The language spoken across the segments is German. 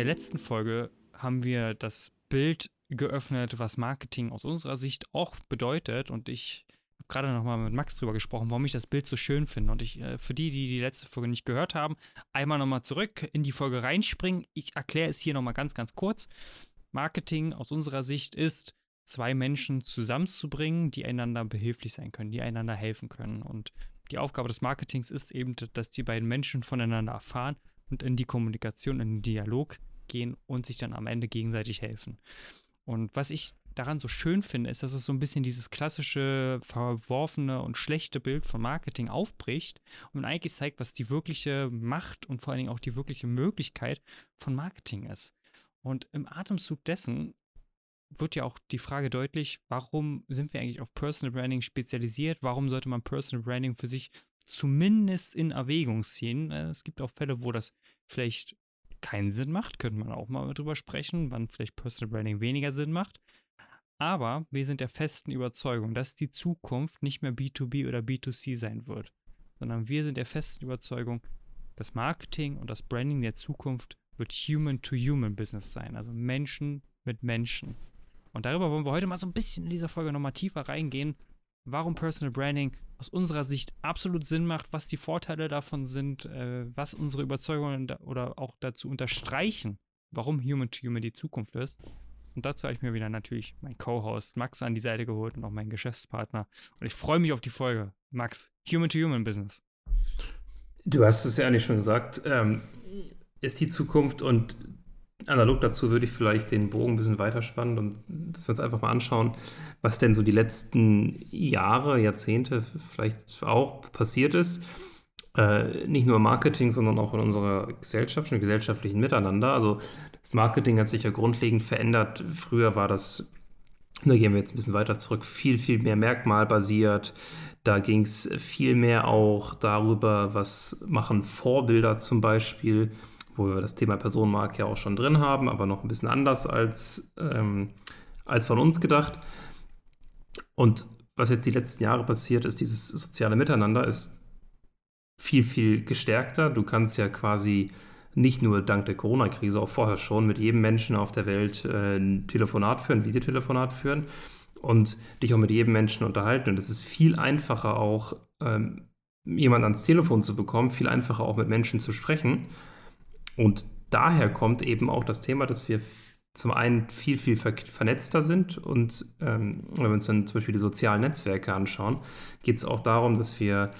in der letzten Folge haben wir das Bild geöffnet, was Marketing aus unserer Sicht auch bedeutet. Und ich habe gerade nochmal mit Max drüber gesprochen, warum ich das Bild so schön finde. Und ich, äh, für die, die die letzte Folge nicht gehört haben, einmal nochmal zurück in die Folge reinspringen. Ich erkläre es hier nochmal ganz, ganz kurz. Marketing aus unserer Sicht ist, zwei Menschen zusammenzubringen, die einander behilflich sein können, die einander helfen können. Und die Aufgabe des Marketings ist eben, dass die beiden Menschen voneinander erfahren und in die Kommunikation, in den Dialog gehen und sich dann am Ende gegenseitig helfen. Und was ich daran so schön finde, ist, dass es so ein bisschen dieses klassische, verworfene und schlechte Bild von Marketing aufbricht und eigentlich zeigt, was die wirkliche Macht und vor allen Dingen auch die wirkliche Möglichkeit von Marketing ist. Und im Atemzug dessen wird ja auch die Frage deutlich, warum sind wir eigentlich auf Personal Branding spezialisiert? Warum sollte man Personal Branding für sich zumindest in Erwägung ziehen? Äh, es gibt auch Fälle, wo das vielleicht keinen Sinn macht, könnte man auch mal drüber sprechen, wann vielleicht Personal Branding weniger Sinn macht. Aber wir sind der festen Überzeugung, dass die Zukunft nicht mehr B2B oder B2C sein wird, sondern wir sind der festen Überzeugung, das Marketing und das Branding der Zukunft wird Human-to-Human-Business sein, also Menschen mit Menschen. Und darüber wollen wir heute mal so ein bisschen in dieser Folge nochmal tiefer reingehen, warum Personal Branding aus unserer Sicht absolut Sinn macht, was die Vorteile davon sind, äh, was unsere Überzeugungen da oder auch dazu unterstreichen, warum Human to Human die Zukunft ist. Und dazu habe ich mir wieder natürlich meinen Co-Host Max an die Seite geholt und auch meinen Geschäftspartner. Und ich freue mich auf die Folge. Max, Human to Human Business. Du hast es ja eigentlich schon gesagt, ähm, ist die Zukunft und Analog dazu würde ich vielleicht den Bogen ein bisschen weiterspannen und dass wir uns einfach mal anschauen, was denn so die letzten Jahre, Jahrzehnte vielleicht auch passiert ist. Äh, nicht nur im Marketing, sondern auch in unserer Gesellschaft, im gesellschaftlichen Miteinander. Also das Marketing hat sich ja grundlegend verändert. Früher war das, da gehen wir jetzt ein bisschen weiter zurück, viel, viel mehr merkmalbasiert. Da ging es viel mehr auch darüber, was machen Vorbilder zum Beispiel wo wir das Thema Personenmarke ja auch schon drin haben, aber noch ein bisschen anders als, ähm, als von uns gedacht. Und was jetzt die letzten Jahre passiert ist, dieses soziale Miteinander ist viel, viel gestärkter. Du kannst ja quasi nicht nur dank der Corona-Krise, auch vorher schon mit jedem Menschen auf der Welt äh, ein Telefonat führen, ein Videotelefonat führen und dich auch mit jedem Menschen unterhalten. Und es ist viel einfacher auch, ähm, jemanden ans Telefon zu bekommen, viel einfacher auch mit Menschen zu sprechen. Und daher kommt eben auch das Thema, dass wir zum einen viel, viel ver vernetzter sind und ähm, wenn wir uns dann zum Beispiel die sozialen Netzwerke anschauen, geht es auch darum, dass wir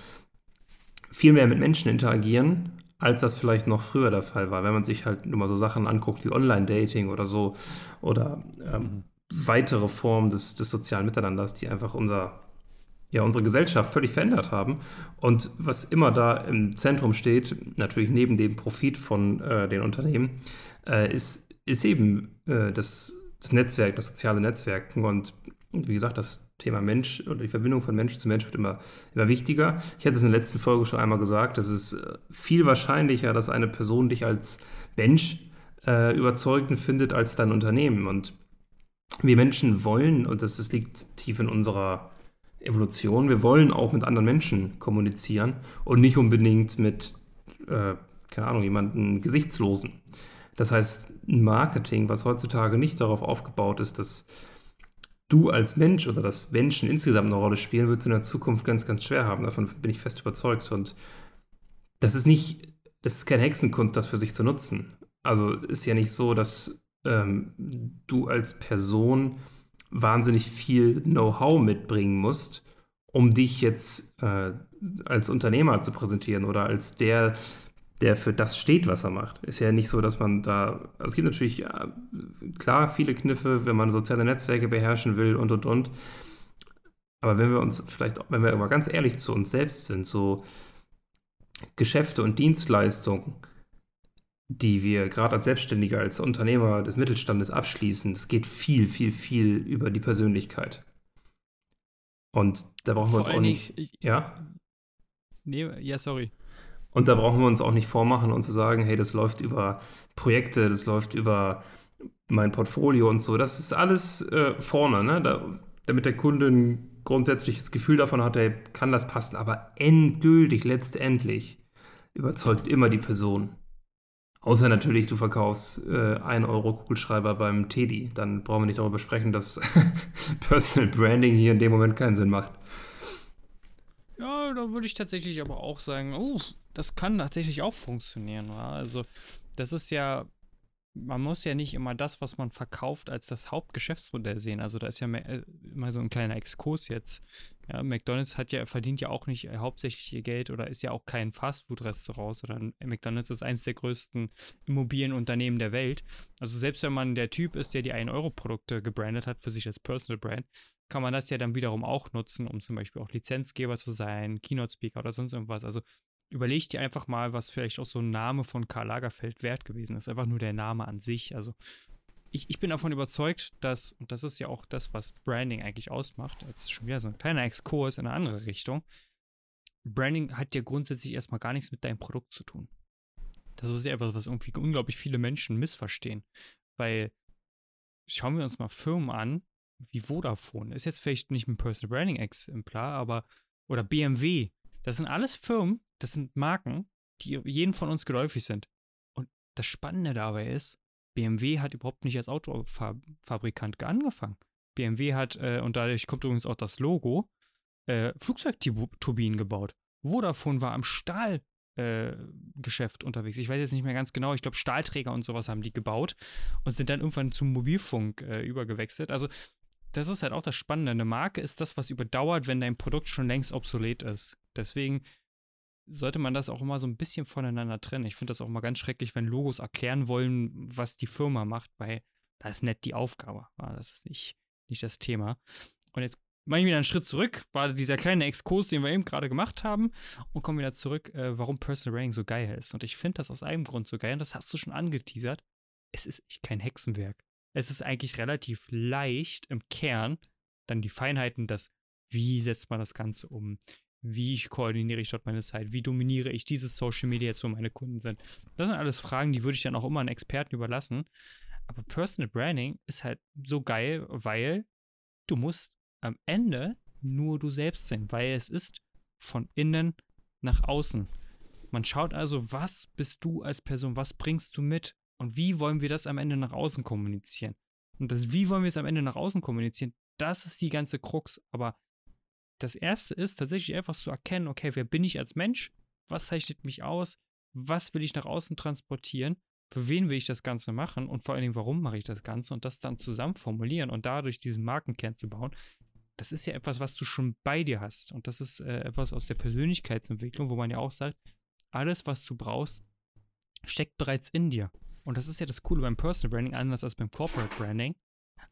viel mehr mit Menschen interagieren, als das vielleicht noch früher der Fall war. Wenn man sich halt nur mal so Sachen anguckt wie Online-Dating oder so oder ähm, mhm. weitere Formen des, des sozialen Miteinanders, die einfach unser ja unsere Gesellschaft völlig verändert haben. Und was immer da im Zentrum steht, natürlich neben dem Profit von äh, den Unternehmen, äh, ist, ist eben äh, das, das Netzwerk, das soziale Netzwerk. Und wie gesagt, das Thema Mensch oder die Verbindung von Mensch zu Mensch wird immer, immer wichtiger. Ich hatte es in der letzten Folge schon einmal gesagt, es ist äh, viel wahrscheinlicher, dass eine Person dich als Mensch äh, überzeugend findet als dein Unternehmen. Und wir Menschen wollen, und das, das liegt tief in unserer Evolution. Wir wollen auch mit anderen Menschen kommunizieren und nicht unbedingt mit, äh, keine Ahnung, jemandem Gesichtslosen. Das heißt, ein Marketing, was heutzutage nicht darauf aufgebaut ist, dass du als Mensch oder dass Menschen insgesamt eine Rolle spielen, wird es in der Zukunft ganz, ganz schwer haben. Davon bin ich fest überzeugt. Und das ist nicht, das ist keine Hexenkunst, das für sich zu nutzen. Also ist ja nicht so, dass ähm, du als Person wahnsinnig viel Know-how mitbringen musst, um dich jetzt äh, als Unternehmer zu präsentieren oder als der, der für das steht, was er macht. Ist ja nicht so, dass man da. Also es gibt natürlich äh, klar viele Kniffe, wenn man soziale Netzwerke beherrschen will und und und. Aber wenn wir uns vielleicht, wenn wir aber ganz ehrlich zu uns selbst sind, so Geschäfte und Dienstleistungen die wir gerade als Selbstständiger, als Unternehmer des Mittelstandes abschließen, das geht viel, viel, viel über die Persönlichkeit. Und da brauchen wir Vor uns auch nicht. Ich, ja? Nee, ja, sorry. Und da brauchen wir uns auch nicht vormachen und zu sagen, hey, das läuft über Projekte, das läuft über mein Portfolio und so. Das ist alles äh, vorne, ne? Da, damit der Kunde ein grundsätzliches Gefühl davon hat, hey, kann das passen. Aber endgültig, letztendlich überzeugt immer die Person. Außer natürlich, du verkaufst äh, 1 Euro Kugelschreiber beim Teddy. Dann brauchen wir nicht darüber sprechen, dass Personal Branding hier in dem Moment keinen Sinn macht. Ja, da würde ich tatsächlich aber auch sagen, oh, das kann tatsächlich auch funktionieren. Oder? Also, das ist ja man muss ja nicht immer das, was man verkauft, als das Hauptgeschäftsmodell sehen. Also da ist ja mehr, äh, mal so ein kleiner Exkurs jetzt. Ja, McDonald's hat ja, verdient ja auch nicht äh, hauptsächlich ihr Geld oder ist ja auch kein Fastfood-Restaurant, sondern McDonald's ist eines der größten Immobilienunternehmen der Welt. Also selbst wenn man der Typ ist, der die 1-Euro-Produkte gebrandet hat für sich als Personal Brand, kann man das ja dann wiederum auch nutzen, um zum Beispiel auch Lizenzgeber zu sein, Keynote-Speaker oder sonst irgendwas. Also überleg dir einfach mal, was vielleicht auch so ein Name von Karl Lagerfeld wert gewesen ist. Einfach nur der Name an sich. Also ich, ich bin davon überzeugt, dass, und das ist ja auch das, was Branding eigentlich ausmacht, jetzt schon wieder so ein kleiner Exkurs in eine andere Richtung. Branding hat ja grundsätzlich erstmal gar nichts mit deinem Produkt zu tun. Das ist ja etwas, was irgendwie unglaublich viele Menschen missverstehen. Weil schauen wir uns mal Firmen an, wie Vodafone. Ist jetzt vielleicht nicht ein Personal Branding Exemplar, aber oder BMW. Das sind alles Firmen, das sind Marken, die jedem von uns geläufig sind. Und das Spannende dabei ist, BMW hat überhaupt nicht als Autofabrikant angefangen. BMW hat, äh, und dadurch kommt übrigens auch das Logo, äh, Flugzeugturbinen gebaut. Vodafone war am Stahlgeschäft äh, unterwegs. Ich weiß jetzt nicht mehr ganz genau. Ich glaube, Stahlträger und sowas haben die gebaut und sind dann irgendwann zum Mobilfunk äh, übergewechselt. Also, das ist halt auch das Spannende. Eine Marke ist das, was überdauert, wenn dein Produkt schon längst obsolet ist. Deswegen sollte man das auch immer so ein bisschen voneinander trennen. Ich finde das auch mal ganz schrecklich, wenn Logos erklären wollen, was die Firma macht, weil das ist nicht die Aufgabe. Das ist nicht, nicht das Thema. Und jetzt mache ich wieder einen Schritt zurück, war dieser kleine Exkurs, den wir eben gerade gemacht haben, und komme wieder zurück, äh, warum Personal Branding so geil ist. Und ich finde das aus einem Grund so geil, und das hast du schon angeteasert. Es ist echt kein Hexenwerk. Es ist eigentlich relativ leicht im Kern, dann die Feinheiten, das, wie setzt man das Ganze um, wie koordiniere ich dort meine Zeit? Wie dominiere ich dieses Social Media jetzt, wo meine Kunden sind? Das sind alles Fragen, die würde ich dann auch immer an Experten überlassen. Aber Personal Branding ist halt so geil, weil du musst am Ende nur du selbst sein, weil es ist von innen nach außen. Man schaut also, was bist du als Person, was bringst du mit und wie wollen wir das am Ende nach außen kommunizieren? Und das, wie wollen wir es am Ende nach außen kommunizieren, das ist die ganze Krux. Aber das erste ist tatsächlich einfach zu erkennen, okay, wer bin ich als Mensch? Was zeichnet mich aus? Was will ich nach außen transportieren? Für wen will ich das Ganze machen? Und vor allen Dingen, warum mache ich das Ganze? Und das dann zusammen formulieren und dadurch diesen Markenkern zu bauen. Das ist ja etwas, was du schon bei dir hast. Und das ist äh, etwas aus der Persönlichkeitsentwicklung, wo man ja auch sagt, alles, was du brauchst, steckt bereits in dir. Und das ist ja das Coole beim Personal Branding, anders als beim Corporate Branding.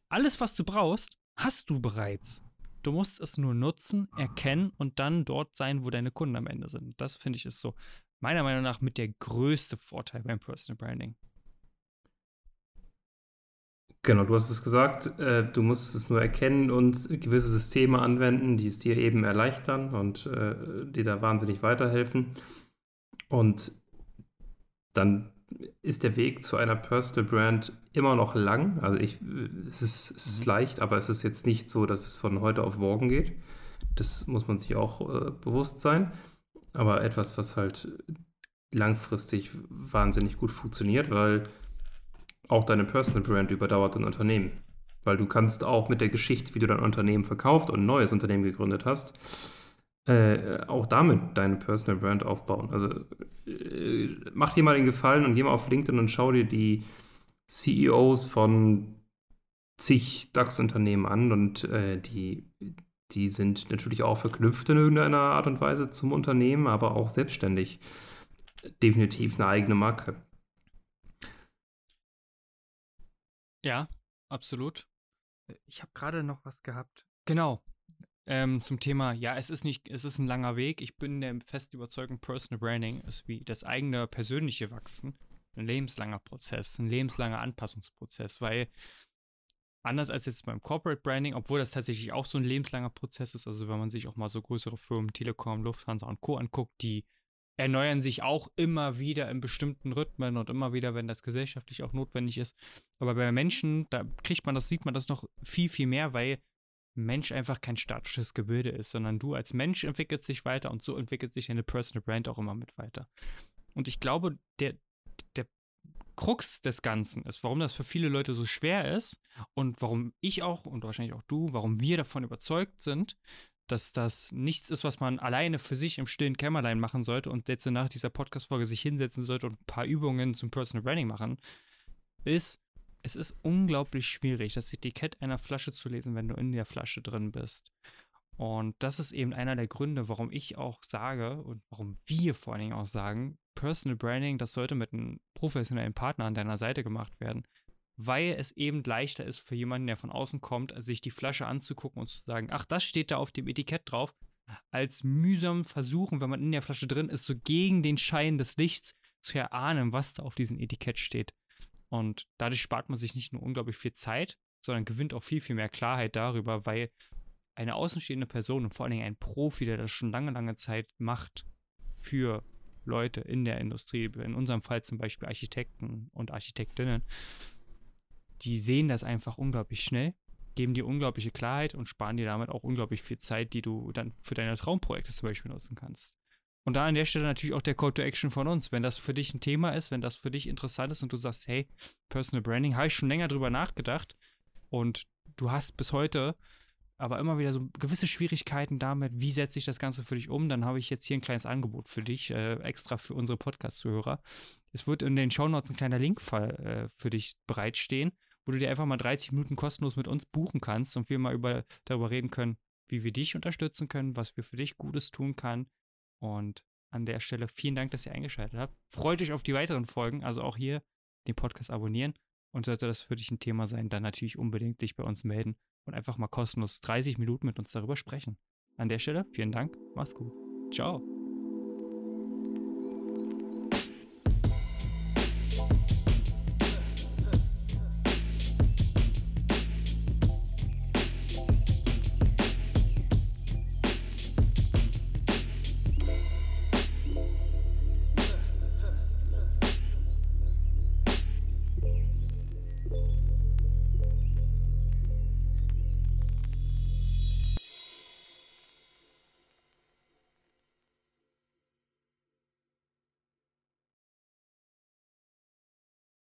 Alles, was du brauchst, hast du bereits. Du musst es nur nutzen, erkennen und dann dort sein, wo deine Kunden am Ende sind. Das finde ich ist so meiner Meinung nach mit der größte Vorteil beim Personal Branding. Genau, du hast es gesagt, äh, du musst es nur erkennen und gewisse Systeme anwenden, die es dir eben erleichtern und äh, dir da wahnsinnig weiterhelfen. Und dann ist der Weg zu einer Personal Brand immer noch lang. Also ich, es ist, es ist mhm. leicht, aber es ist jetzt nicht so, dass es von heute auf morgen geht. Das muss man sich auch äh, bewusst sein. Aber etwas, was halt langfristig wahnsinnig gut funktioniert, weil auch deine Personal Brand überdauert ein Unternehmen. Weil du kannst auch mit der Geschichte, wie du dein Unternehmen verkauft und ein neues Unternehmen gegründet hast, äh, auch damit deine Personal Brand aufbauen. Also äh, mach dir mal den Gefallen und geh mal auf LinkedIn und schau dir die CEOs von zig DAX-Unternehmen an und äh, die, die sind natürlich auch verknüpft in irgendeiner Art und Weise zum Unternehmen, aber auch selbstständig. Definitiv eine eigene Marke. Ja, absolut. Ich habe gerade noch was gehabt. Genau, ähm, zum Thema, ja, es ist nicht, es ist ein langer Weg. Ich bin der festen Überzeugung, Personal Branding ist wie das eigene persönliche Wachsen ein lebenslanger Prozess, ein lebenslanger Anpassungsprozess, weil anders als jetzt beim Corporate Branding, obwohl das tatsächlich auch so ein lebenslanger Prozess ist, also wenn man sich auch mal so größere Firmen, Telekom, Lufthansa und Co. anguckt, die erneuern sich auch immer wieder in bestimmten Rhythmen und immer wieder, wenn das gesellschaftlich auch notwendig ist. Aber bei Menschen, da kriegt man das, sieht man das noch viel, viel mehr, weil Mensch einfach kein statisches Gebilde ist, sondern du als Mensch entwickelst dich weiter und so entwickelt sich deine Personal Brand auch immer mit weiter. Und ich glaube, der, der Krux des Ganzen ist, warum das für viele Leute so schwer ist und warum ich auch und wahrscheinlich auch du, warum wir davon überzeugt sind, dass das nichts ist, was man alleine für sich im stillen Kämmerlein machen sollte und jetzt nach dieser Podcast-Folge sich hinsetzen sollte und ein paar Übungen zum Personal Branding machen, ist, es ist unglaublich schwierig, das Etikett einer Flasche zu lesen, wenn du in der Flasche drin bist. Und das ist eben einer der Gründe, warum ich auch sage und warum wir vor allen Dingen auch sagen, Personal Branding, das sollte mit einem professionellen Partner an deiner Seite gemacht werden, weil es eben leichter ist für jemanden, der von außen kommt, sich die Flasche anzugucken und zu sagen, ach, das steht da auf dem Etikett drauf, als mühsam versuchen, wenn man in der Flasche drin ist, so gegen den Schein des Lichts zu erahnen, was da auf diesem Etikett steht. Und dadurch spart man sich nicht nur unglaublich viel Zeit, sondern gewinnt auch viel, viel mehr Klarheit darüber, weil eine außenstehende Person und vor allen Dingen ein Profi, der das schon lange, lange Zeit macht für Leute in der Industrie, in unserem Fall zum Beispiel Architekten und Architektinnen, die sehen das einfach unglaublich schnell, geben dir unglaubliche Klarheit und sparen dir damit auch unglaublich viel Zeit, die du dann für deine Traumprojekte zum Beispiel nutzen kannst. Und da an der Stelle natürlich auch der Call to Action von uns. Wenn das für dich ein Thema ist, wenn das für dich interessant ist und du sagst, hey, Personal Branding, habe ich schon länger drüber nachgedacht und du hast bis heute aber immer wieder so gewisse Schwierigkeiten damit, wie setze ich das Ganze für dich um, dann habe ich jetzt hier ein kleines Angebot für dich, äh, extra für unsere Podcast-Zuhörer. Es wird in den Shownotes ein kleiner Link äh, für dich bereitstehen, wo du dir einfach mal 30 Minuten kostenlos mit uns buchen kannst und wir mal über, darüber reden können, wie wir dich unterstützen können, was wir für dich Gutes tun können. Und an der Stelle vielen Dank, dass ihr eingeschaltet habt. Freut euch auf die weiteren Folgen, also auch hier den Podcast abonnieren. Und sollte das für dich ein Thema sein, dann natürlich unbedingt dich bei uns melden und einfach mal kostenlos 30 Minuten mit uns darüber sprechen. An der Stelle, vielen Dank, mach's gut. Ciao.